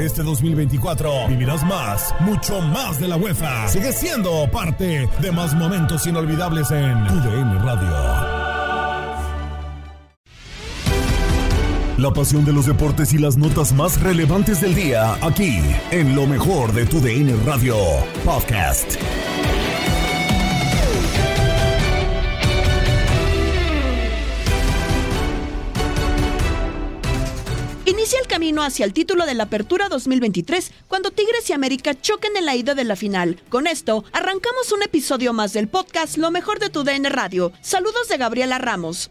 Este 2024 vivirás más, mucho más de la UEFA. Sigue siendo parte de más momentos inolvidables en tu DN Radio. La pasión de los deportes y las notas más relevantes del día, aquí, en lo mejor de tu DN Radio Podcast. Camino hacia el título de la Apertura 2023 cuando Tigres y América choquen en la ida de la final. Con esto, arrancamos un episodio más del podcast Lo mejor de tu DN Radio. Saludos de Gabriela Ramos.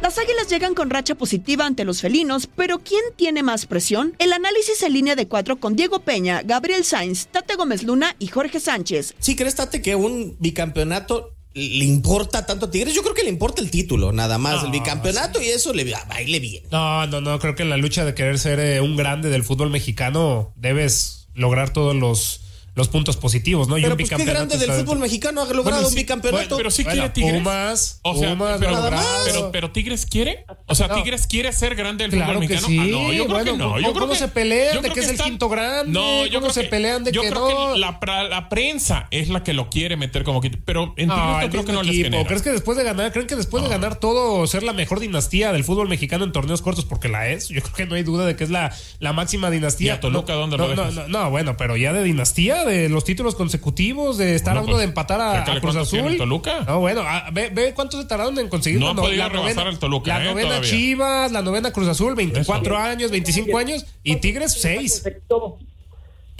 Las Águilas llegan con racha positiva ante los felinos, pero ¿quién tiene más presión? El análisis en línea de cuatro con Diego Peña, Gabriel Sainz, Tate Gómez Luna y Jorge Sánchez. ¿Sí crees, Tate, que un bicampeonato le importa tanto a Tigres? Yo creo que le importa el título, nada más. el bicampeonato y eso le baile bien. No, no, no. Creo que en la lucha de querer ser eh, un grande del fútbol mexicano debes lograr todos los los puntos positivos, ¿no? Y Pero un pues qué bicampeonato grande del fútbol mexicano ha logrado Bueno, un sí, bicampeonato. bueno, pero sí Bueno, quiere Tigres. Pumas, o sea, Pumas, pero, nada más. pero, pero Tigres quiere. O sea, No. Tigres quiere ser grande el Claro fútbol que mexicano. sí. Ah, no, yo creo Bueno, que no. ¿cómo- Yo creo cómo que- se pelean yo de creo que es el quinto grande? No, yo ¿Cómo creo se que- pelean de yo que creo no? que la, pra- la prensa es la que lo quiere meter como quinto. Pero en Tigres No, yo creo que no les genera. ¿Crees que después de ganar, creen que después de ganar todo, ser la mejor dinastía del fútbol mexicano en torneos cortos, porque la es? Yo creo que no hay duda de que es la, la máxima dinastía. ¿Y a Toluca dónde lo no, dejas? no, no, bueno, pero ya de dinastía, de los títulos consecutivos, de estar Bueno, a uno pues, de empatar a, a Cruz Azul. Toluca. No, bueno, ah, ve, ve cuánto se tardaron en conseguir No ha la podido la rebasar al Toluca, La eh, novena todavía. Chivas, la novena Cruz Azul, 24 años, 25 años, y Tigres 6.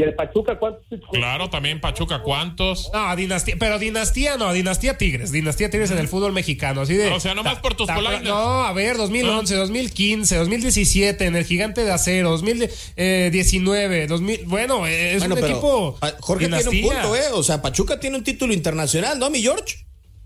Y el Pachuca, ¿cuántos? Claro, también Pachuca, ¿cuántos? No, dinastía, pero dinastía no, dinastía Tigres, dinastía Tigres en el fútbol mexicano, así de. O sea, nomás por tus ta- polainas. No, a ver, 2011, 2015, 2017 en el Gigante de Acero, 2019, 2000, bueno, eh, es Bueno, un pero equipo Pa- Jorge dinastía. tiene un punto, ¿eh? O sea, Pachuca tiene un título internacional, ¿no, mi George?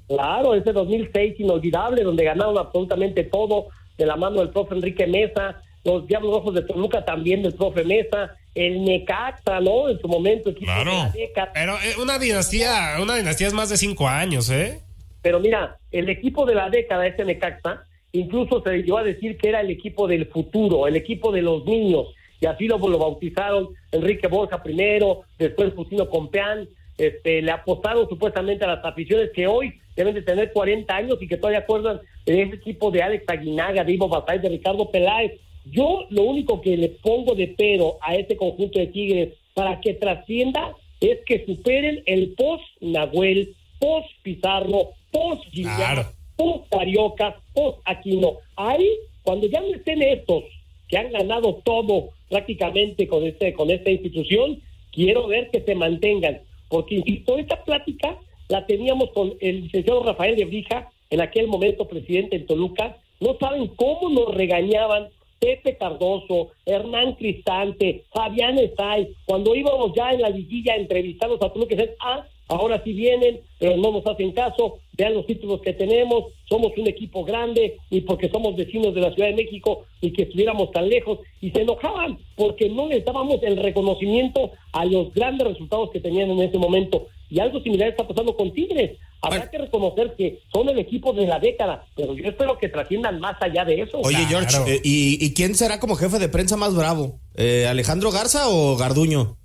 Claro, ese 2006 inolvidable, donde ganaron absolutamente todo de la mano del profe Enrique Mesa, los Diablos Rojos de Toluca también del profe Mesa, el Necaxa, ¿no? En su momento, equipo Claro. Pero eh, una dinastía, una dinastía es más de cinco años, ¿eh? Pero mira, el equipo de la década, ese Necaxa, incluso se llegó a decir que era el equipo del futuro, el equipo de los niños, y así lo, lo bautizaron Enrique Borja primero, después Justino Compeán, este, le apostaron supuestamente a las aficiones que hoy deben de tener 40 años y que todavía acuerdan de ese equipo de Alex Aguinaga, de Ivo Batay, de Ricardo Peláez. Yo lo único que le pongo de pero a este conjunto de Tigres para que trascienda es que superen el post-Nahuel, post-Pizarro, post-Gillian, Claro. post Carioca, post Aquino. Ahí, cuando ya no estén estos que han ganado todo prácticamente con este con esta institución, quiero ver que se mantengan, porque insisto, esta plática la teníamos con el licenciado Rafael de Brija, en aquel momento presidente en Toluca, no saben cómo nos regañaban Pepe Cardoso, Hernán Cristante, Fabián Estay, cuando íbamos ya en la liguilla a entrevistarlos a Toluca, decían, ah, ahora sí vienen, pero no nos hacen caso, vean los títulos que tenemos, somos un equipo grande y porque somos vecinos de la Ciudad de México y que estuviéramos tan lejos, y se enojaban porque no les dábamos el reconocimiento a los grandes resultados que tenían en ese momento. Y algo similar está pasando con Tigres. Habrá Bueno. que reconocer que son el equipo de la década, pero yo espero que trasciendan más allá de eso. Oye, Claro. George, eh, ¿y, y quién será como jefe de prensa más bravo? Eh, ¿Alejandro Garza o Garduño?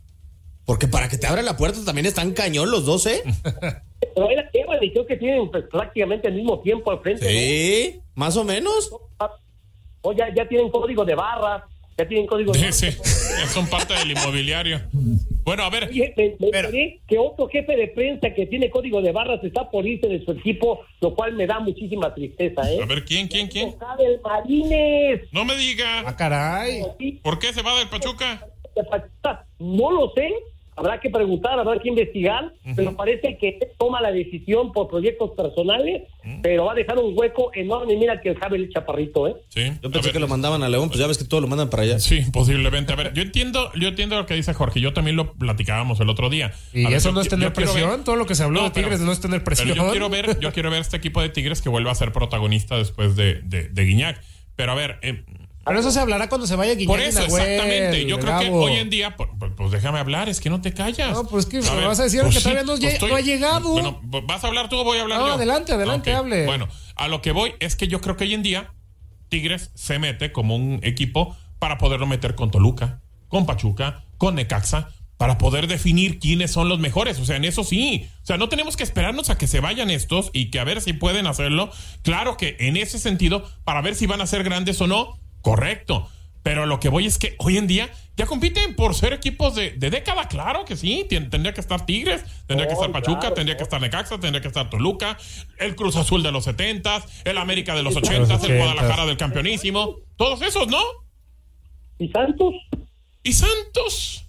Porque para que te abra la puerta también están cañón los dos, ¿eh? Pero era Evan y creo que tienen pues, prácticamente el mismo tiempo al frente. ¿no? Sí, más o menos. O ya, ya tienen código de barras, ya tienen código de Sí, son parte del inmobiliario. Bueno, a ver. Oye, me, me enteré que otro jefe de prensa que tiene código de barras está por irse de su equipo, lo cual me da muchísima tristeza, ¿eh? A ver, ¿quién, quién, quién? Marines. No me diga. Ah, caray. ¿Por qué se va del Pachuca? No lo sé. Habrá que preguntar, habrá que investigar, pero parece que toma la decisión por proyectos personales, pero va a dejar un hueco enorme. Mira que el Javier el Chaparrito, ¿eh? Sí. Yo pensé que lo mandaban a León, pues ya ves que todo lo mandan para allá. Sí, posiblemente. A ver, yo entiendo, yo entiendo lo que dice Jorge. Yo también lo platicábamos el otro día. Y A eso no es tener presión. ver- Todo lo que se habló de pero- Tigres no es tener presión. Pero yo quiero ver, yo quiero ver este equipo de Tigres que vuelva a ser protagonista después de, de, de Guiñac. Pero a ver, eh, Pero eso se hablará cuando se vaya Guiñac por eso, Nahuel, exactamente. Yo creo que hoy en día, pues, pues déjame hablar, es que no te callas. No, pues que A vas a decir que todavía no lle- no ha llegado. Bueno, ¿vas a hablar tú o voy a hablar No, yo? adelante, adelante, hable. Bueno, a lo que voy es que yo creo que hoy en día Tigres se mete como un equipo para poderlo meter con Toluca, con Pachuca, con Necaxa, para poder definir quiénes son los mejores. O sea, en eso sí. O sea, no tenemos que esperarnos a que se vayan estos y que a ver si pueden hacerlo. Claro que en ese sentido, para ver si van a ser grandes o no, correcto. Pero lo que voy es que hoy en día ya compiten por ser equipos de, de década, claro que sí. Tien- Tendría que estar Tigres, tendría que Oh, estar Pachuca, claro, tendría que estar Necaxa, tendría que estar Toluca, el Cruz Azul de los 70 el América de los Los 80 el 80s. Guadalajara del campeonísimo. Todos esos, ¿no? ¿Y Santos? ¿Y Santos?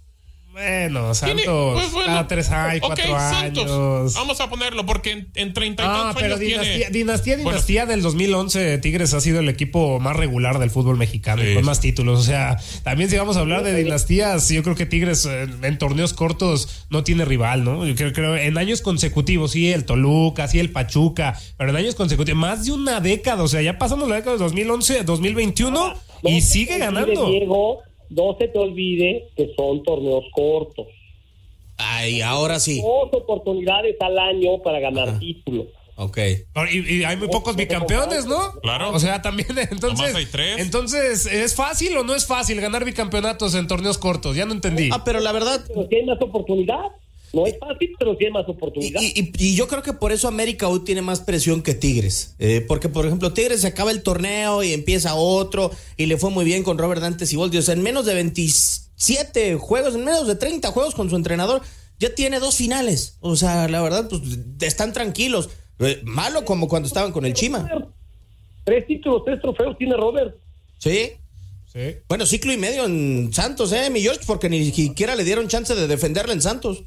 Bueno, Tiene- Santos. pues bueno, cada tres años, cuatro Santos. años. Vamos a ponerlo porque en, en 30 y Ah, tantos pero años dinastía, tiene... dinastía, Bueno, dinastía del 2011, Tigres ha sido el equipo más regular del fútbol mexicano Sí, y con más títulos. O sea, también si vamos a hablar de dinastías, yo creo que Tigres en torneos cortos no tiene rival, ¿no? Yo creo, creo en años consecutivos, sí, el Toluca, sí, el Pachuca, pero en años consecutivos, más de una década, o sea, ya pasamos la década de 2011 a 2021 y No se sigue ganando. Diego, no se te olvide que son torneos cortos. Ay, ahora sí. Dos oportunidades al año para ganar títulos. Ok. Y, y hay muy pocos bicampeones, ¿no? Claro. O sea, también, entonces. Nomás hay tres. Entonces, ¿es fácil o no es fácil ganar bicampeonatos en torneos cortos? Ya no entendí. Ah, pero la verdad, Pero si hay más oportunidad. No es fácil, pero sí hay más oportunidad. Y, y- y yo creo que por eso América hoy tiene más presión que Tigres. Eh, porque, por ejemplo, Tigres se acaba el torneo y empieza otro y le fue muy bien con Robert Dante Siboldi. O sea, en menos de 27 juegos, en menos de 30 juegos con su entrenador, ya tiene dos finales. O sea, la verdad, pues están tranquilos. Eh, malo como cuando estaban con el Chima. Tres títulos, tres trofeos tiene Robert. Sí. Sí. Bueno, ciclo y medio en Santos, ¿eh, mi George? Porque ni siquiera le dieron chance de defenderle en Santos.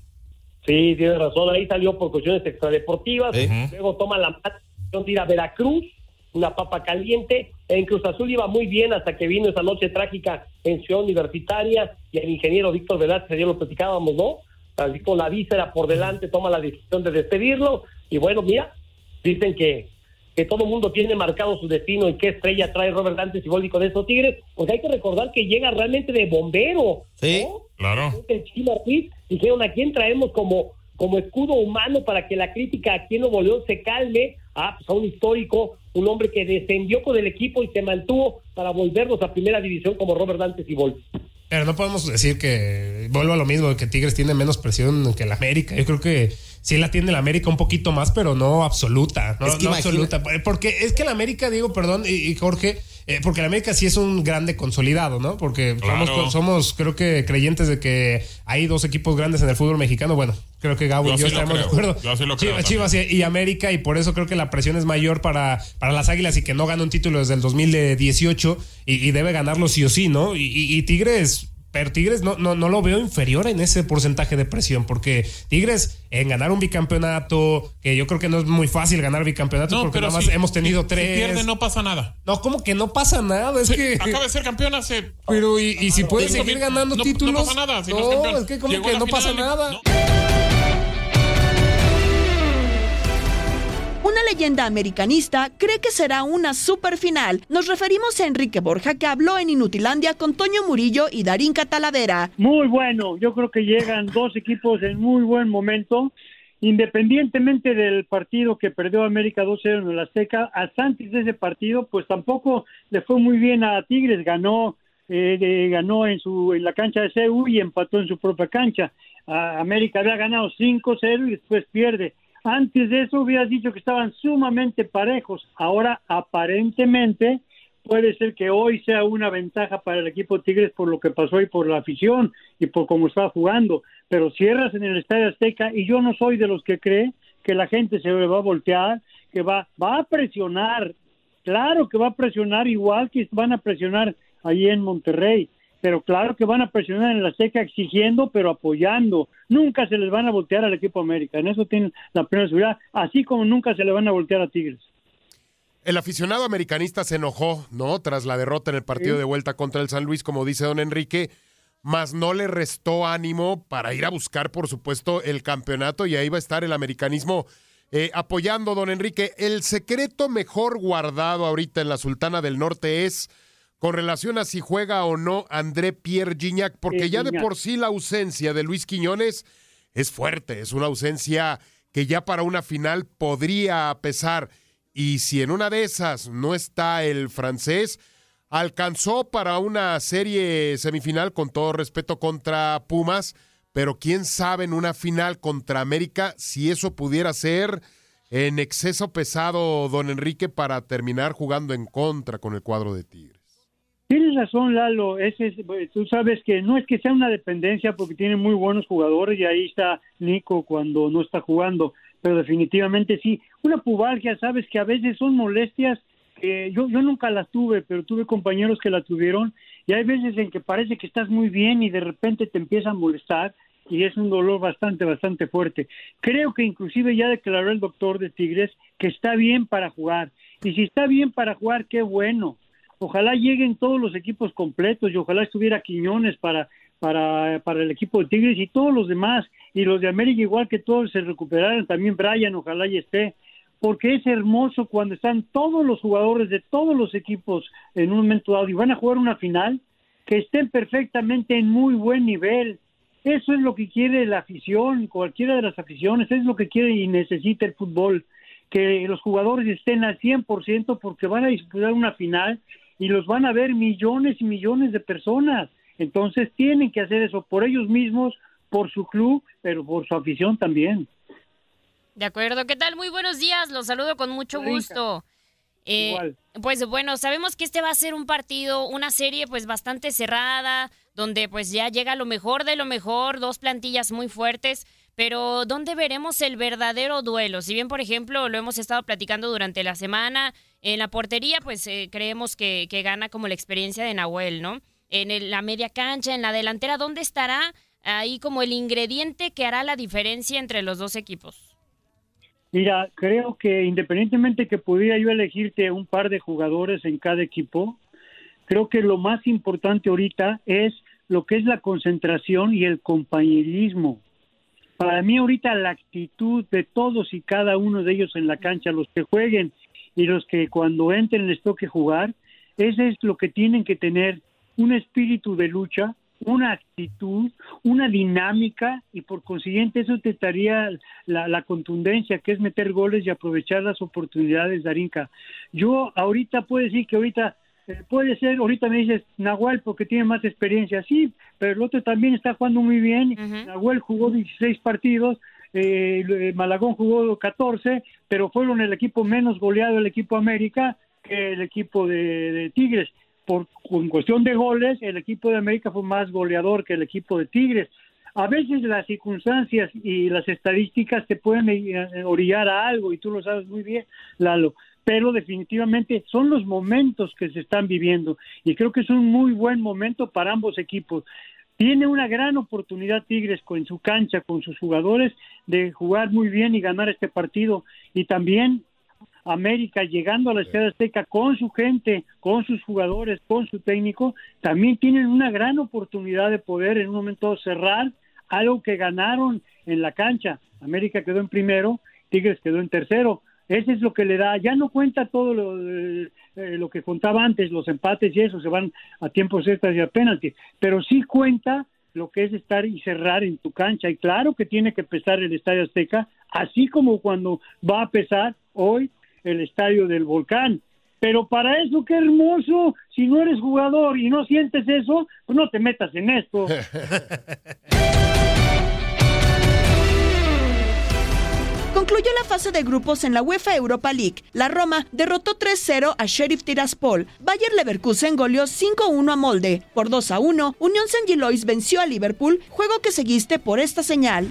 Sí, tiene razón. Ahí salió por cuestiones extradeportivas. Luego toma la decisión de ir a Veracruz, una papa caliente. En Cruz Azul iba muy bien hasta que vino esa noche trágica en Ciudad Universitaria y el ingeniero Víctor Velázquez, ayer lo platicábamos, ¿no? Así con la víscera por delante, toma la decisión de despedirlo. Y bueno, mira, dicen que, que todo el mundo tiene marcado su destino y qué estrella trae Robert Dante Siboldi con esos Tigres. Porque hay que recordar que llega realmente de bombero. Sí. ¿no? Claro. el Chima Ruiz, dijeron a quién traemos como, como escudo humano para que la crítica aquí en Nuevo León se calme. Ah, pues a un histórico, un hombre que descendió con el equipo y se mantuvo para volvernos a primera división como Robert Dante Siboldi. Pero no podemos decir que, vuelvo a lo mismo, que Tigres tiene menos presión que el América. Yo creo que sí la tiene el América un poquito más, pero no absoluta. No, Es que no imagina- absoluta. Porque es que el América, digo, perdón, y, y Jorge, eh, porque el América sí es un grande consolidado, ¿no? Porque Claro. somos, somos, creo que, creyentes de que hay dos equipos grandes en el fútbol mexicano. Bueno, creo que Gabo Yo y yo sí estamos de acuerdo. Yo sí lo creo Chivas, Chivas y, y América, y por eso creo que la presión es mayor para, para las Águilas y que no gana un título desde el 2018 y, y debe ganarlo sí o sí, ¿no? Y, y- y Tigres. Pero Tigres no, no, no lo veo inferior en ese porcentaje de presión, porque Tigres en ganar un bicampeonato, que yo creo que no es muy fácil ganar bicampeonatos, No, porque pero nada más si- hemos tenido si tres. pierde, no pasa nada. No, como que no pasa nada, es Sí, que. Acaba de ser campeón hace. Pero y, y si puede Eso seguir ganando títulos. No pasa nada. Si no, es campeón. es que como Llegó que no pasa final nada. Una leyenda americanista cree que será una super final. Nos referimos a Enrique Borja, que habló en Inutilandia con Toño Murillo y Darín Catalavera. Muy bueno, yo creo que llegan dos equipos en muy buen momento, independientemente del partido que perdió América 2-0 en el Azteca, hasta antes de ese partido, pues tampoco le fue muy bien a Tigres, ganó eh, de- ganó en su en la cancha de CU y empató en su propia cancha. América había ganado 5-0 y después pierde. Antes de eso hubieras dicho que estaban sumamente parejos. Ahora aparentemente puede ser que hoy sea una ventaja para el equipo Tigres por lo que pasó y por la afición y por cómo estaba jugando, pero cierras en el Estadio Azteca y yo no soy de los que cree que la gente se va a voltear, que va, va a presionar, claro que va a presionar igual que van a presionar allí en Monterrey, pero claro que van a presionar en la Azteca exigiendo, pero apoyando. Nunca se les van a voltear al equipo América, en eso tienen la plena seguridad, así como nunca se le van a voltear a Tigres. El aficionado americanista se enojó, ¿no? Tras la derrota en el partido de vuelta contra el San Luis, como dice don Enrique, mas no le restó ánimo para ir a buscar, por supuesto, el campeonato y ahí va a estar el americanismo eh, apoyando, don Enrique. El secreto mejor guardado ahorita en la Sultana del Norte es con relación a si juega o no André Pierre Gignac, porque ya de por sí la ausencia de Luis Quiñones es fuerte, es una ausencia que ya para una final podría pesar. Y si en una de esas no está el francés, alcanzó para una serie semifinal, con todo respeto, contra Pumas, pero quién sabe en una final contra América si eso pudiera ser en exceso pesado, don Enrique, para terminar jugando en contra con el cuadro de Tigres. Tienes razón, Lalo. Ese tú sabes que no es que sea una dependencia porque tiene muy buenos jugadores y ahí está Nico cuando no está jugando pero definitivamente sí. Una pubalgia, sabes que a veces son molestias que yo, yo nunca las tuve, pero tuve compañeros que la tuvieron y hay veces en que parece que estás muy bien y de repente te empieza a molestar y es un dolor bastante, bastante fuerte. Creo que inclusive ya declaró el doctor de Tigres que está bien para jugar. Y si está bien para jugar, qué bueno. Ojalá lleguen todos los equipos completos y ojalá estuviera Quiñones para para, para el equipo de Tigres y todos los demás, y los de América igual que todos se recuperaran, también Brian, ojalá y esté, porque es hermoso cuando están todos los jugadores de todos los equipos en un momento dado y van a jugar una final, que estén perfectamente en muy buen nivel. Eso es lo que quiere la afición, cualquiera de las aficiones, es lo que quiere y necesita el fútbol, que los jugadores estén al 100% porque van a disputar una final y los van a ver millones y millones de personas entonces tienen que hacer eso por ellos mismos, por su club, pero por su afición también. De acuerdo, ¿qué tal? Muy buenos días, los saludo con mucho gusto. Eh, pues bueno, sabemos que este va a ser un partido, una serie pues bastante cerrada, donde pues ya llega lo mejor de lo mejor, dos plantillas muy fuertes, pero ¿dónde veremos el verdadero duelo? Si bien, por ejemplo, lo hemos estado platicando durante la semana, en la portería pues eh, creemos que, que gana como la experiencia de Nahuel, ¿no? en la media cancha, en la delantera, ¿dónde estará ahí como el ingrediente que hará la diferencia entre los dos equipos? Mira, creo que independientemente que pudiera yo elegirte un par de jugadores en cada equipo, creo que lo más importante ahorita es lo que es la concentración y el compañerismo. Para mí ahorita la actitud de todos y cada uno de ellos en la cancha, los que jueguen y los que cuando entren les toque jugar, ese es lo que tienen que tener un espíritu de lucha, una actitud, una dinámica y por consiguiente eso te daría la, contundencia que es meter goles y aprovechar las oportunidades, Darinka. Yo ahorita puedo decir que ahorita eh, puede ser, ahorita me dices Nahuel porque tiene más experiencia, sí, pero el otro también está jugando muy bien. Nahuel jugó 16 partidos, eh, eh, Malagón jugó 14, pero fueron el equipo menos goleado el equipo América que el equipo de Tigres por en cuestión de goles, el equipo de América fue más goleador que el equipo de Tigres. A veces las circunstancias y las estadísticas te pueden eh, orillar a algo y tú lo sabes muy bien, Lalo, pero definitivamente son los momentos que se están viviendo y creo que es un muy buen momento para ambos equipos. Tiene una gran oportunidad Tigres con su cancha, con sus jugadores, de jugar muy bien y ganar este partido. Y también América llegando a la Ciudad Azteca con su gente, con sus jugadores, con su técnico, también tienen una gran oportunidad de poder en un momento cerrar algo que ganaron en la cancha. América quedó en primero, Tigres quedó en tercero. Ese es lo que le da, ya no cuenta todo lo, eh, lo que contaba antes, los empates y eso, se van a tiempos extras y a penalti, pero sí cuenta lo que es estar y cerrar en tu cancha. Y claro que tiene que pesar el Estadio Azteca, así como cuando va a pesar hoy el estadio del volcán. Pero para eso, qué hermoso, si no eres jugador y no sientes eso, pues no te metas en esto. Concluyó la fase de grupos en la UEFA Europa League. La Roma derrotó 3-0 a Sheriff Tiraspol. Bayer Leverkusen goleó 5-1 a Molde. Por 2-1, Unión San Gilois venció a Liverpool, juego que seguiste por esta señal.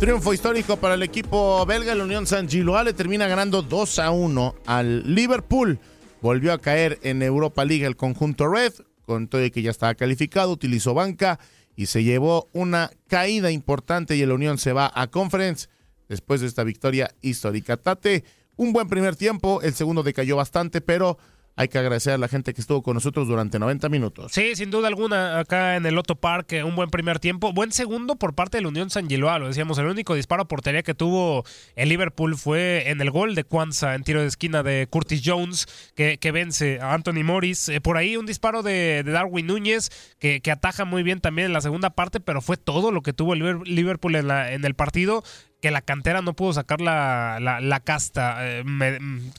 Triunfo histórico para el equipo belga. La Unión San Gilois le termina ganando 2 a 1 al Liverpool. Volvió a caer en Europa League el conjunto Red, con todo el que ya estaba calificado, utilizó banca y se llevó una caída importante y el Unión se va a Conference después de esta victoria histórica. Tate, un buen primer tiempo, el segundo decayó bastante, pero hay que agradecer a la gente que estuvo con nosotros durante 90 minutos. Sí, sin duda alguna, acá en el Otto Park, un buen primer tiempo. Buen segundo por parte de la Unión San Giloa, lo decíamos, el único disparo a portería que tuvo el Liverpool fue en el gol de Kwanza en tiro de esquina de Curtis Jones, que, vence a Anthony Morris. Eh, por ahí un disparo de, Darwin Núñez, que, que, ataja muy bien también en la segunda parte, pero fue todo lo que tuvo el Liverpool en, la, en el partido que la cantera no pudo sacar la, la, casta. Eh,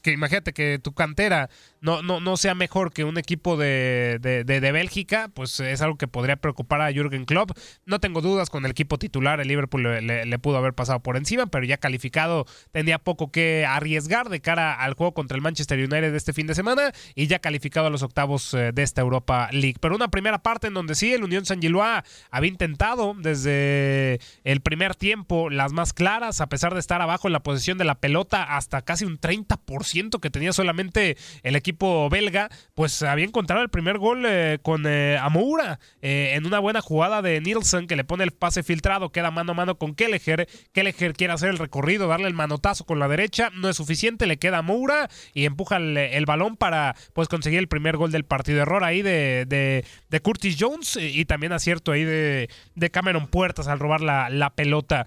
que imagínate que tu cantera no, no, no sea mejor que un equipo de, de, Bélgica, pues es algo que podría preocupar a Jürgen Klopp. No tengo dudas con el equipo titular, el Liverpool le, pudo haber pasado por encima, pero ya calificado tenía poco que arriesgar de cara al juego contra el Manchester United de este fin de semana y ya calificado a los octavos eh, de esta Europa League. Pero una primera parte en donde sí, el Unión San Gilois había intentado desde el primer tiempo las más claras a pesar de estar abajo en la posición de la pelota hasta casi un 30% que tenía solamente el equipo belga, pues había encontrado el primer gol eh, con eh, Amoura eh, en una buena jugada de Nielsen que le pone el pase filtrado, queda mano a mano con Kelleher. Kelleher quiere hacer el recorrido, darle el manotazo con la derecha, no es suficiente, le queda Amoura y empuja el, balón para pues conseguir el primer gol del partido. Error ahí de, de, Curtis Jones y también acierto ahí de, de Cameron Puertas al robar la, la pelota.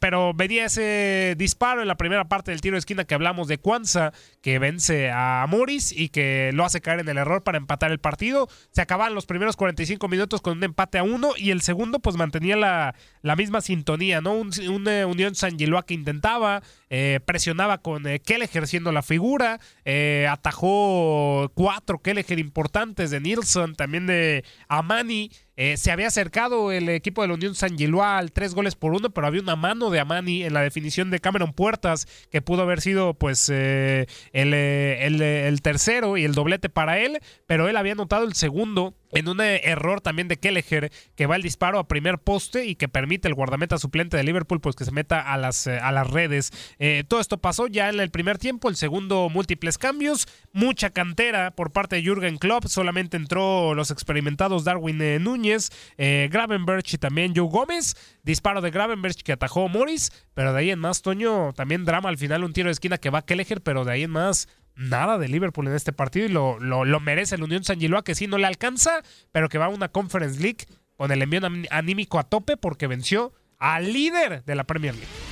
pero Venía ese disparo en la primera parte del tiro de esquina que hablamos de Kwanza, que vence a Morris y que lo hace caer en el error para empatar el partido. Se acaban los primeros 45 minutos con un empate a uno y el segundo pues mantenía la, la misma sintonía, ¿no? Un, una Unión San Giloa que intentaba, eh, presionaba con eh, Kelleher siendo la figura, eh, atajó cuatro Kelleher importantes de Nilsson, también de Amani. Eh, se había acercado el equipo de la Unión San Giloa al tres goles por uno, pero había una mano de Amani en la definición de Cameron Puertas que pudo haber sido pues el, el, tercero y el doblete para él, pero él había anotado el segundo en un error también de Kelleher que va el disparo a primer poste y que permite el guardameta suplente de Liverpool pues que se meta a las, eh, a las redes. Eh, todo esto pasó ya en el primer tiempo, el segundo múltiples cambios, mucha cantera por parte de Jürgen Klopp, solamente entró los experimentados Darwin eh, Núñez, Gravenberch y también Joe Gómez, disparo de Gravenberch que atajó Morris, pero de ahí en más Toño también drama al final un tiro de esquina que va Kelleher, pero de ahí en más nada de Liverpool en este partido y lo, lo, merece el Unión San Giloa, que sí no le alcanza, pero que va a una Conference League con el envío anímico a tope porque venció al líder de la Premier League.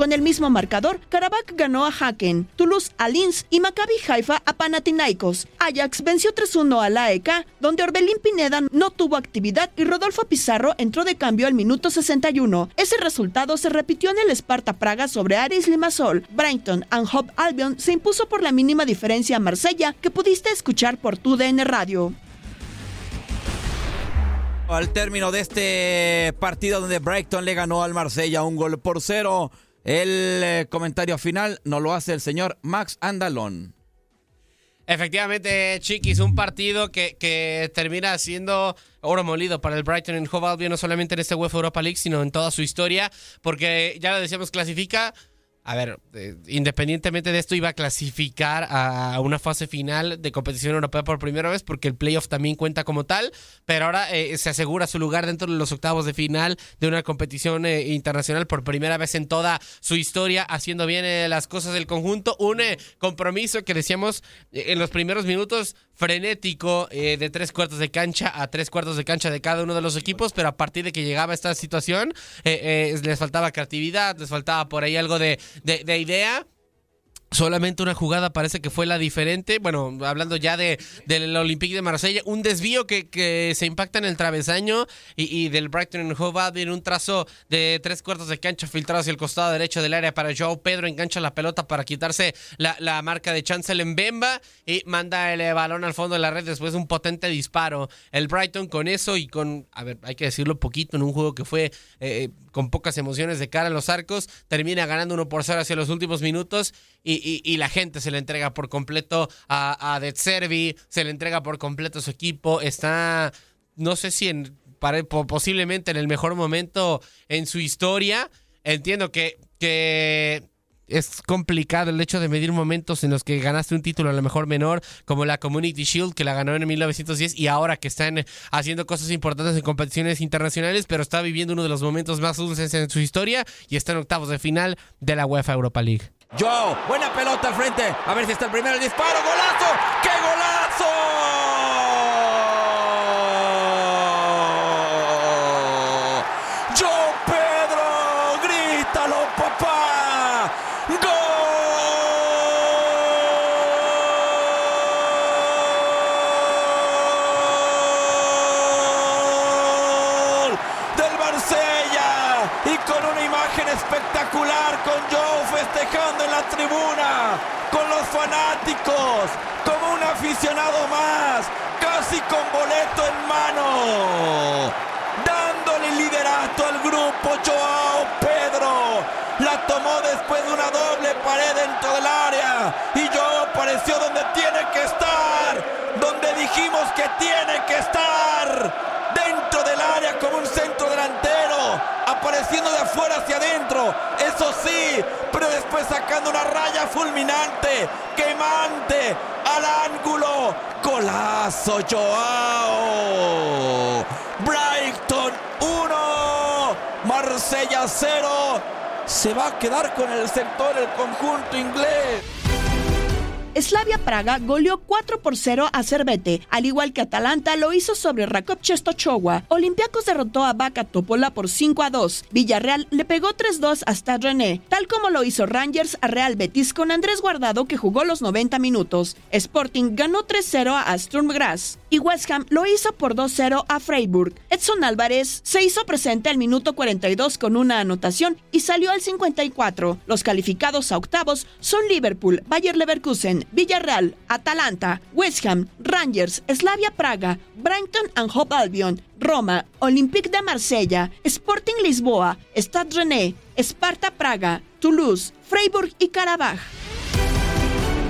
Con el mismo marcador, Karabakh ganó a Haken, Toulouse a Linz y Maccabi Haifa a Panathinaikos. Ajax venció 3-1 a la AEK, donde Orbelín Pineda no tuvo actividad y Rodolfo Pizarro entró de cambio al minuto 61. Ese resultado se repitió en el Sparta Praga sobre Aris Limassol. Brighton and Hove Albion se impuso por la mínima diferencia a Marsella, que pudiste escuchar por tu DN Radio. Al término de este partido donde Brighton le ganó al Marsella un gol por cero, el eh, comentario final nos lo hace el señor Max Andalón. Efectivamente, Chiquis, un partido que, que termina siendo oro molido para el Brighton en Hove Albion, no solamente en este UEFA Europa League, sino en toda su historia, porque ya lo decíamos, clasifica a ver, eh, independientemente de esto, iba a clasificar a una fase final de competición europea por primera vez, porque el playoff también cuenta como tal, pero ahora eh, se asegura su lugar dentro de los octavos de final de una competición eh, internacional por primera vez en toda su historia, haciendo bien las cosas del conjunto. Un compromiso que decíamos en los primeros minutos frenético de tres cuartos de cancha a tres cuartos de cancha de cada uno de los equipos, pero a partir de que llegaba esta situación, les faltaba creatividad, les faltaba por ahí algo de, de, idea Solamente una jugada parece que fue la diferente. Bueno, hablando ya de del Olympique de Marsella, un desvío que, que se impacta en el travesaño y, del Brighton en Hove Albion, un trazo de tres cuartos de cancha filtrado hacia el costado derecho del área para Joao Pedro, engancha la pelota para quitarse la, la marca de Chancel en Bemba y manda el balón al fondo de la red después de un potente disparo. El Brighton con eso y con, a ver, hay que decirlo poquito, en un juego que fue eh, con pocas emociones de cara a los arcos, termina ganando 1 por 0 hacia los últimos minutos y, la gente se le entrega por completo a, a De Servi, se le entrega por completo a su equipo, está, no sé si en, posiblemente en el mejor momento en su historia. Entiendo que, que es complicado el hecho de medir momentos en los que ganaste un título a lo mejor menor, como la Community Shield, que la ganó en 1910, y ahora que están haciendo cosas importantes en competiciones internacionales, pero está viviendo uno de los momentos más dulces en su historia y está en octavos de final de la UEFA Europa League. Joe, buena pelota al frente. A ver si está el primero el disparo. ¡Golazo! ¡Qué golazo! Festejando en la tribuna, con los fanáticos, como un aficionado más, casi con boleto en mano, dándole liderato al grupo Joao Pedro. La tomó después de una doble pared dentro del área y Joao apareció donde tiene que estar, donde dijimos que tiene que estar dentro del área como un centro delantero, apareciendo de afuera hacia adentro, eso sí, pero después sacando una raya fulminante, quemante, al ángulo, golazo Joao, Brighton 1, Marsella 0, se va a quedar con el sector el conjunto inglés. Slavia Praga goleó 4 por 0 a Cervete, al igual que Atalanta lo hizo sobre Rakov Czestochowa. Olympiacos derrotó a Vaca Topola por 5 a 2. Villarreal le pegó 3-2 hasta René, tal como lo hizo Rangers a Real Betis con Andrés Guardado que jugó los 90 minutos. Sporting ganó 3-0 a Sturm Graz y West Ham lo hizo por 2-0 a Freiburg. Edson Álvarez se hizo presente al minuto 42 con una anotación y salió al 54. Los calificados a octavos son Liverpool, Bayer Leverkusen, Villarreal, Atalanta, West Ham, Rangers, Slavia Praga, Brighton and Hove Albion, Roma, Olympique de Marsella, Sporting Lisboa, Stade René, Sparta Praga, Toulouse, Freiburg y Karabaj.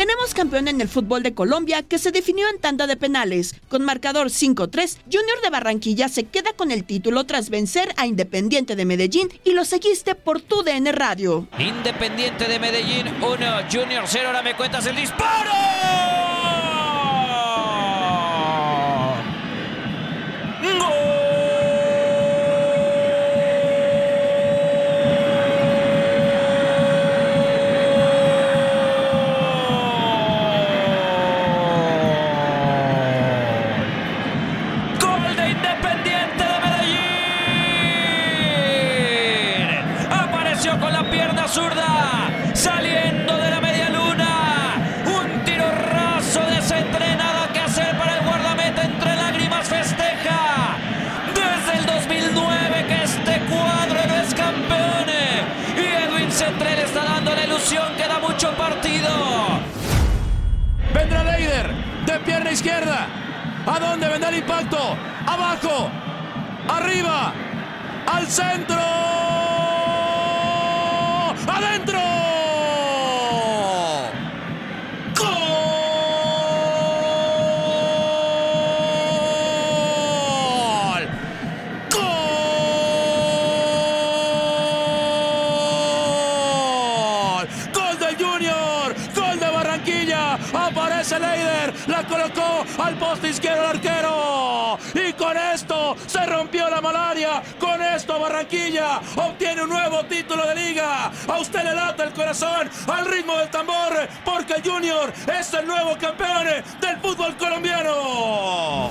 Tenemos campeón en el fútbol de Colombia que se definió en tanda de penales. Con marcador 5-3, Junior de Barranquilla se queda con el título tras vencer a Independiente de Medellín y lo seguiste por tu DN Radio. Independiente de Medellín 1, Junior 0, ahora me cuentas el disparo. ¿A dónde vendrá el impacto? Abajo. Arriba. Al centro. Título de liga. A usted le lata el corazón al ritmo del tambor porque Junior es el nuevo campeón del fútbol colombiano.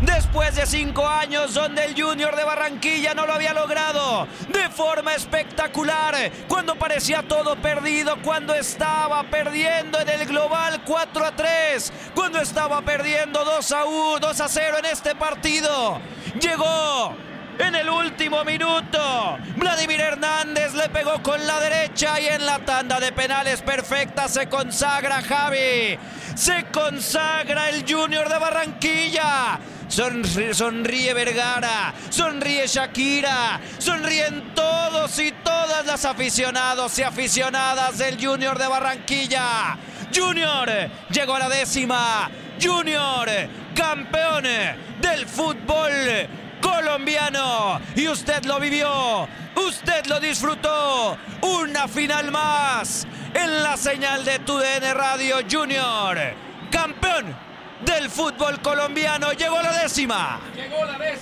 Después de cinco años donde el Junior de Barranquilla no lo había logrado de forma espectacular, cuando parecía todo perdido, cuando estaba perdiendo en el global 4 a 3, cuando estaba perdiendo 2 a 1, 2 a 0 en este partido, llegó en el último minuto. Vladimir Hernández le pegó con la derecha y en la tanda de penales perfecta se consagra Javi. Se consagra el Junior de Barranquilla. Sonríe, Vergara, sonríe Shakira, sonríen todos y todas las aficionados y aficionadas del Junior de Barranquilla. Junior llegó a la décima. Junior, campeón del fútbol colombiano. Y usted lo vivió, usted lo disfrutó. Una final más en la señal de TUDN Radio Junior. Campeón del fútbol colombiano. Llegó la décima.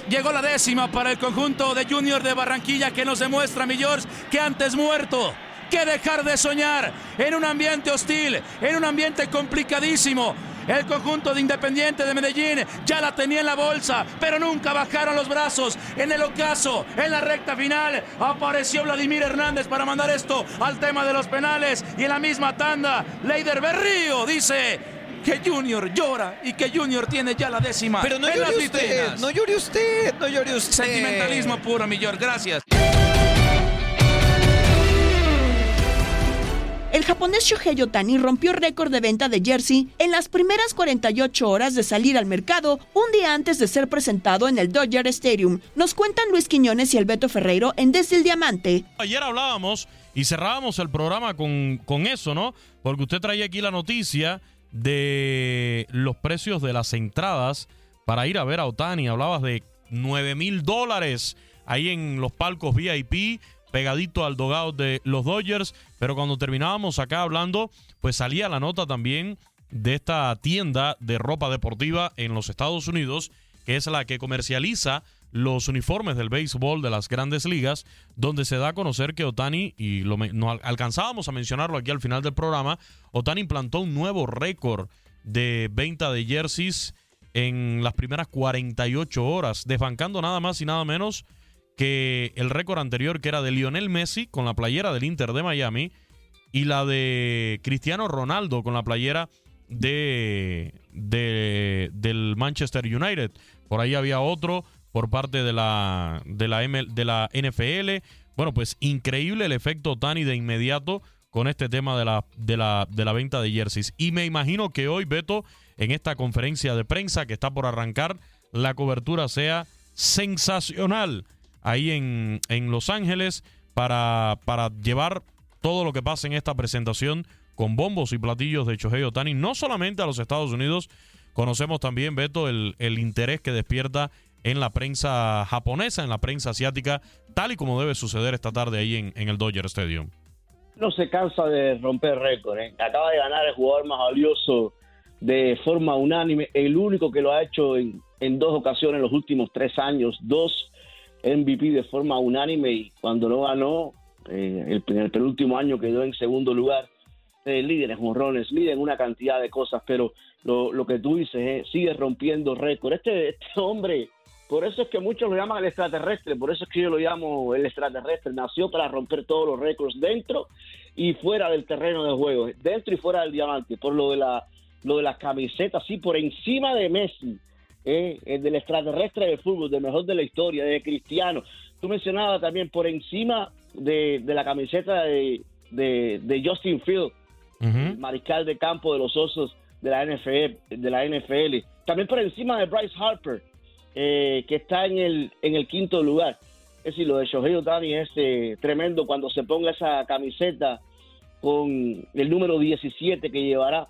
Llegó la, décima para el conjunto de Junior de Barranquilla que nos demuestra, mi George, que antes muerto que dejar de soñar en un ambiente hostil, en un ambiente complicadísimo. El conjunto de Independiente de Medellín ya la tenía en la bolsa, pero nunca bajaron los brazos. En el ocaso, en la recta final, apareció Vladimir Hernández para mandar esto al tema de los penales. Y en la misma tanda, Leider Berrío dice, que Junior llora y que Junior tiene ya la décima. Pero no llore usted, no llore usted, no llore usted. Sentimentalismo puro, mi George. Gracias. El japonés Shohei Otani rompió récord de venta de jersey en las primeras 48 horas de salir al mercado, un día antes de ser presentado en el Dodger Stadium. Nos cuentan Luis Quiñones y Alberto Ferreiro en Desde el Diamante. Ayer hablábamos y cerrábamos el programa con, con eso, ¿no? Porque usted traía aquí la noticia de los precios de las entradas para ir a ver a Otani. Hablabas de 9 mil dólares ahí en los palcos VIP, pegadito al dogado de los Dodgers. Pero cuando terminábamos acá hablando, pues salía la nota también de esta tienda de ropa deportiva en los Estados Unidos, que es la que comercializa los uniformes del béisbol de las grandes ligas, donde se da a conocer que Otani, y lo, no alcanzábamos a mencionarlo aquí al final del programa, Otani implantó un nuevo récord de venta de jerseys en las primeras 48 horas, desbancando nada más y nada menos que el récord anterior que era de Lionel Messi con la playera del Inter de Miami y la de Cristiano Ronaldo con la playera de, de del Manchester United. Por ahí había otro por parte de la, de la, de la NFL. Bueno, pues increíble el efecto Tani de inmediato con este tema de la, de, la, de la venta de jerseys. Y me imagino que hoy, Beto, en esta conferencia de prensa que está por arrancar, la cobertura sea sensacional ahí en, en Los Ángeles para, para llevar todo lo que pasa en esta presentación con bombos y platillos de Chohei Otani, no solamente a los Estados Unidos, conocemos también, Beto, el, el interés que despierta en la prensa japonesa, en la prensa asiática, tal y como debe suceder esta tarde ahí en, en el Dodger Stadium. No se cansa de romper récord. ¿eh? Acaba de ganar el jugador más valioso de forma unánime, el único que lo ha hecho en, en dos ocasiones en los últimos tres años, dos MVP de forma unánime y cuando no ganó, eh, el, en el penúltimo año quedó en segundo lugar. Eh, líder en una cantidad de cosas, pero lo, lo que tú dices, eh, sigue rompiendo récord. Este, este hombre por eso es que muchos lo llaman el extraterrestre, por eso es que yo lo llamo el extraterrestre. Nació para romper todos los récords dentro y fuera del terreno de juego, dentro y fuera del diamante, por lo de la lo de las camisetas, sí, por encima de Messi, eh, del extraterrestre del fútbol, del mejor de la historia, de Cristiano. Tú mencionabas también por encima de, la camiseta de, de, Justin Field, el mariscal de campo de los osos de la NFL, de la NFL. También por encima de Bryce Harper, eh, que está en el, en el quinto lugar. Es decir, lo de Shohei Otani es eh, tremendo cuando se ponga esa camiseta con el número 17 que llevará.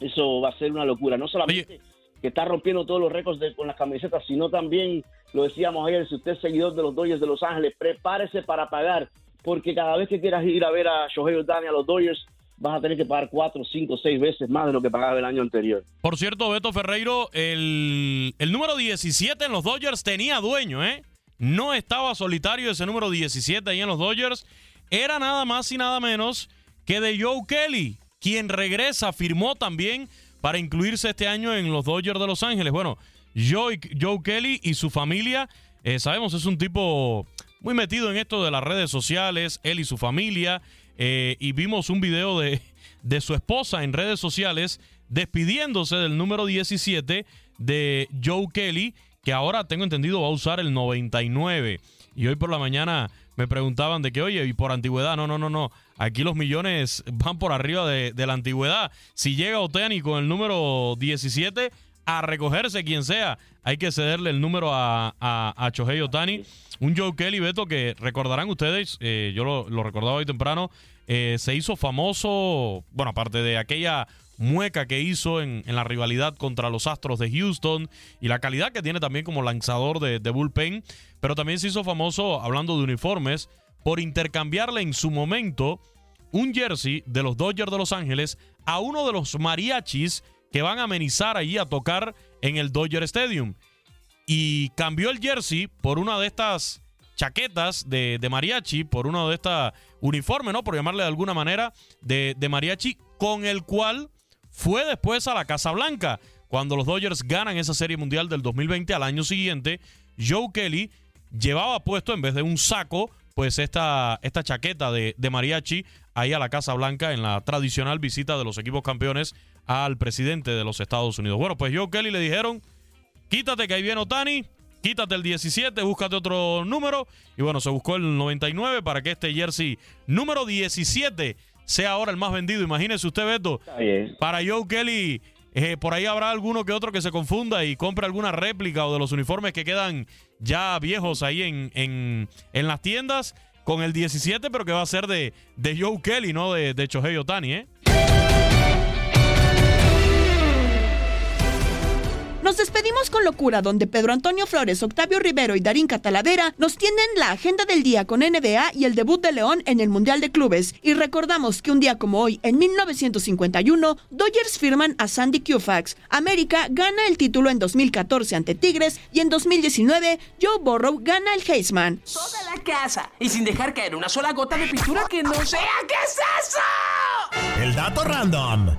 Eso va a ser una locura. No solamente que está rompiendo todos los récords con las camisetas, sino también, lo decíamos ayer, si usted es seguidor de los Dodgers de Los Ángeles, prepárese para pagar, porque cada vez que quieras ir a ver a Shohei Otani, a los Dodgers, vas a tener que pagar cuatro, cinco, seis veces más de lo que pagaba el año anterior. Por cierto, Beto Ferreiro, el, el número 17 en los Dodgers tenía dueño, ¿eh? No estaba solitario ese número 17 ahí en los Dodgers. Era nada más y nada menos que de Joe Kelly, quien regresa, firmó también para incluirse este año en los Dodgers de Los Ángeles. Bueno, Joe, Joe Kelly y su familia, eh, sabemos, es un tipo muy metido en esto de las redes sociales, él y su familia. Eh, y vimos un video de, de su esposa en redes sociales despidiéndose del número 17 de Joe Kelly, que ahora tengo entendido va a usar el 99. Y hoy por la mañana me preguntaban de que, oye, y por antigüedad, no, no, no, no. Aquí los millones van por arriba de, de la antigüedad. Si llega Otani con el número 17, a recogerse quien sea, hay que cederle el número a, a, a Otani. Un Joe Kelly, Beto, que recordarán ustedes, eh, yo lo, lo, recordaba hoy temprano, eh, se hizo famoso, bueno, aparte de aquella mueca que hizo en, en, la rivalidad contra los Astros de Houston y la calidad que tiene también como lanzador de, de bullpen, pero también se hizo famoso, hablando de uniformes, por intercambiarle en su momento un jersey de los Dodgers de Los Ángeles a uno de los mariachis que van a amenizar allí a tocar en el Dodger Stadium. Y cambió el jersey por una de estas chaquetas de, mariachi, por uno de estas uniformes, ¿no? Por llamarle de alguna manera, de, de mariachi, con el cual fue después a la Casa Blanca. Cuando los Dodgers ganan esa serie mundial del 2020 al año siguiente, Joe Kelly llevaba puesto en vez de un saco, pues esta, esta chaqueta de, de mariachi ahí a la Casa Blanca en la tradicional visita de los equipos campeones al presidente de los Estados Unidos. Bueno, pues Joe Kelly le dijeron, quítate que ahí viene Otani, quítate el 17, búscate otro número. Y bueno, se buscó el 99 para que este jersey número 17 sea ahora el más vendido. Imagínese usted, Beto, para Joe Kelly, eh, por ahí habrá alguno que otro que se confunda y compre alguna réplica o de los uniformes que quedan ya viejos ahí en, en, en las tiendas con el 17, pero que va a ser de, de Joe Kelly, no de, de Shohei Otani, ¿eh? Nos despedimos con locura, donde Pedro Antonio Flores, Octavio Rivero y Darín Catalavera nos tienen la agenda del día con NBA y el debut de León en el Mundial de Clubes. Y recordamos que un día como hoy, en 1951, Dodgers firman a Sandy Koufax. América gana el título en 2014 ante Tigres y en 2019, Joe Burrow gana el Heisman. Toda la casa y sin dejar caer una sola gota de pintura que no sea. ¿Qué es eso? El dato random.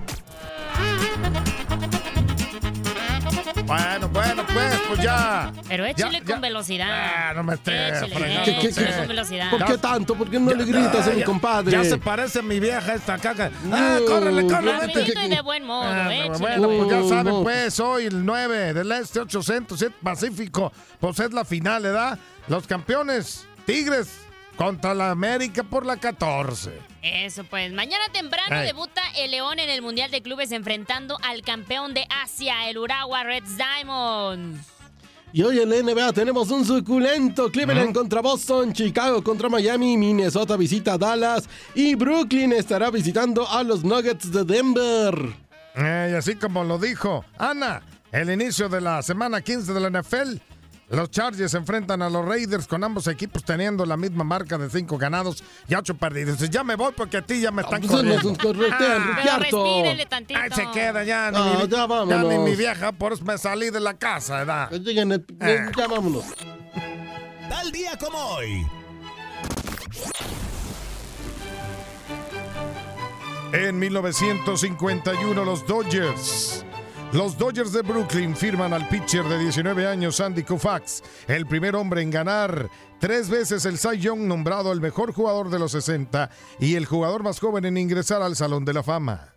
Bueno, bueno, pues, pues ya. Pero échale Ya, con ya. velocidad. Ah, no me estés Échale, échale con velocidad. ¿Por qué tanto? ¿Por qué no le gritas a mi compadre? Ya se parece a mi vieja esta caca. Ah, No, córrele, córrele. Rapidito vete. y de buen modo, Ah, échale. bueno, pues ya No, saben, no. pues, hoy el 9 del Este 807 Pacífico, pues es la final, ¿verdad? Los campeones, Tigres, contra la América por la 14. Eso pues, mañana temprano Ey. debuta el León en el Mundial de Clubes enfrentando al campeón de Asia, el Urawa Reds Diamonds. Y hoy en la NBA tenemos un suculento Cleveland contra Boston, Chicago contra Miami, Minnesota visita a Dallas y Brooklyn estará visitando a los Nuggets de Denver. Eh, y así como lo dijo Ana, el inicio de la semana 15 de la NFL, los Chargers se enfrentan a los Raiders con ambos equipos teniendo la misma marca de 5 ganados y 8 perdidos. Y ya me voy porque a ti ya me están pues, nos corriendo. Ricciardo. respírele tantito. Ahí se queda ya, ni, No, mi, ya ni mi vieja, por eso me salí de la casa, ¿verdad? Eh, Eh. Ya vámonos. Tal día como hoy. En 1951 los Dodgers. Los Dodgers de Brooklyn firman al pitcher de 19 años Sandy Koufax, el primer hombre en ganar tres veces el Cy Young, nombrado el mejor jugador de los 60 y el jugador más joven en ingresar al Salón de la Fama.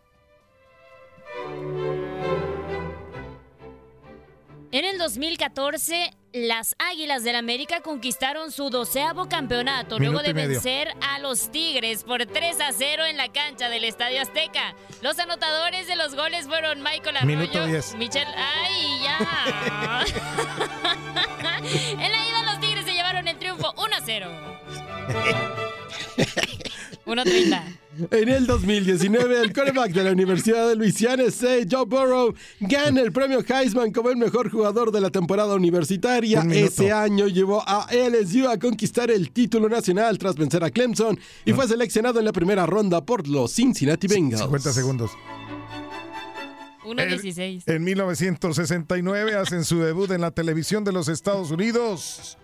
En el 2014, las Águilas del América conquistaron su doceavo campeonato luego Minuto de y medio. vencer a los Tigres por 3 a 0 en la cancha del Estadio Azteca. Los anotadores de los goles fueron Michael Arroyo. Michel... ¡Ay, ya! en la ida los Tigres se llevaron el triunfo 1 a 0. 1.30. En el 2019, el quarterback de la Universidad de Luisiana State, Joe Burrow, gana el premio Heisman como el mejor jugador de la temporada universitaria. Ese año llevó a LSU a conquistar el título nacional tras vencer a Clemson y fue seleccionado en la primera ronda por los Cincinnati Bengals. 50 segundos. 1.16. En 1969 hacen su debut en la televisión de los Estados Unidos.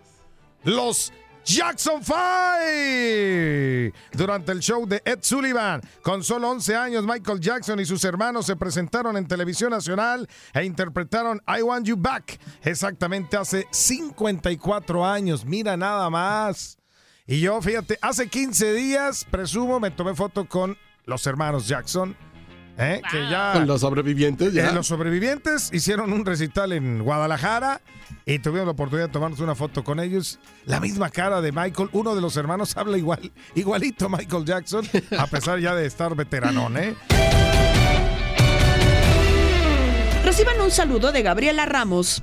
Los Jackson Five. Durante el show de Ed Sullivan, con solo 11 años, Michael Jackson y sus hermanos se presentaron en televisión nacional e interpretaron I Want You Back exactamente hace 54 años. Mira nada más. Y yo, fíjate, hace 15 días, presumo, me tomé foto con los hermanos Jackson. ¿Eh? Que ya Con los sobrevivientes, ya. eh, los sobrevivientes hicieron un recital en Guadalajara y tuvimos la oportunidad de tomarnos una foto con ellos. La misma cara de Michael, uno de los hermanos habla igual, igualito Michael Jackson, a pesar ya de estar veteranón, ¿eh? Reciban un saludo de Gabriela Ramos.